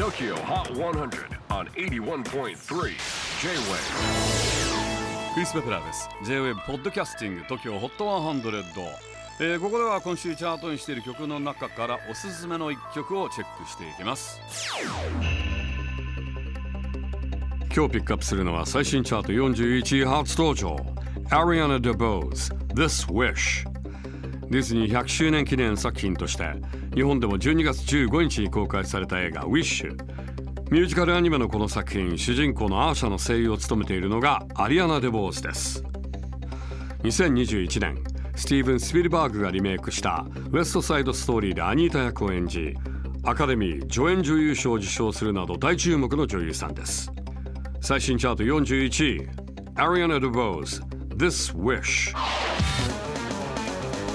TOKYO HOT 100 on 81.3 J-WAVE クリス・ベプラーです。J-WAVE ポッドキャスティング TOKYO HOT 100、えーここでは今週チャートにしている曲の中からおすすめの一曲をチェックしていきます。今日ピックアップするのは最新チャート41位初登場。Ariana DeBose This Wish ディズニー100周年記念作品として日本でも12月15日に公開された映画 Wish ミュージカルアニメのこの作品主人公のアーシャの声優を務めているのがアリアナ・デボーズです。2021年スティーブン・スピルバーグがリメイクしたウエストサイドストーリーでアニータ役を演じアカデミー助演女優賞を受賞するなど大注目の女優さんです。最新チャート41位アリアナ・デボーズ This Wish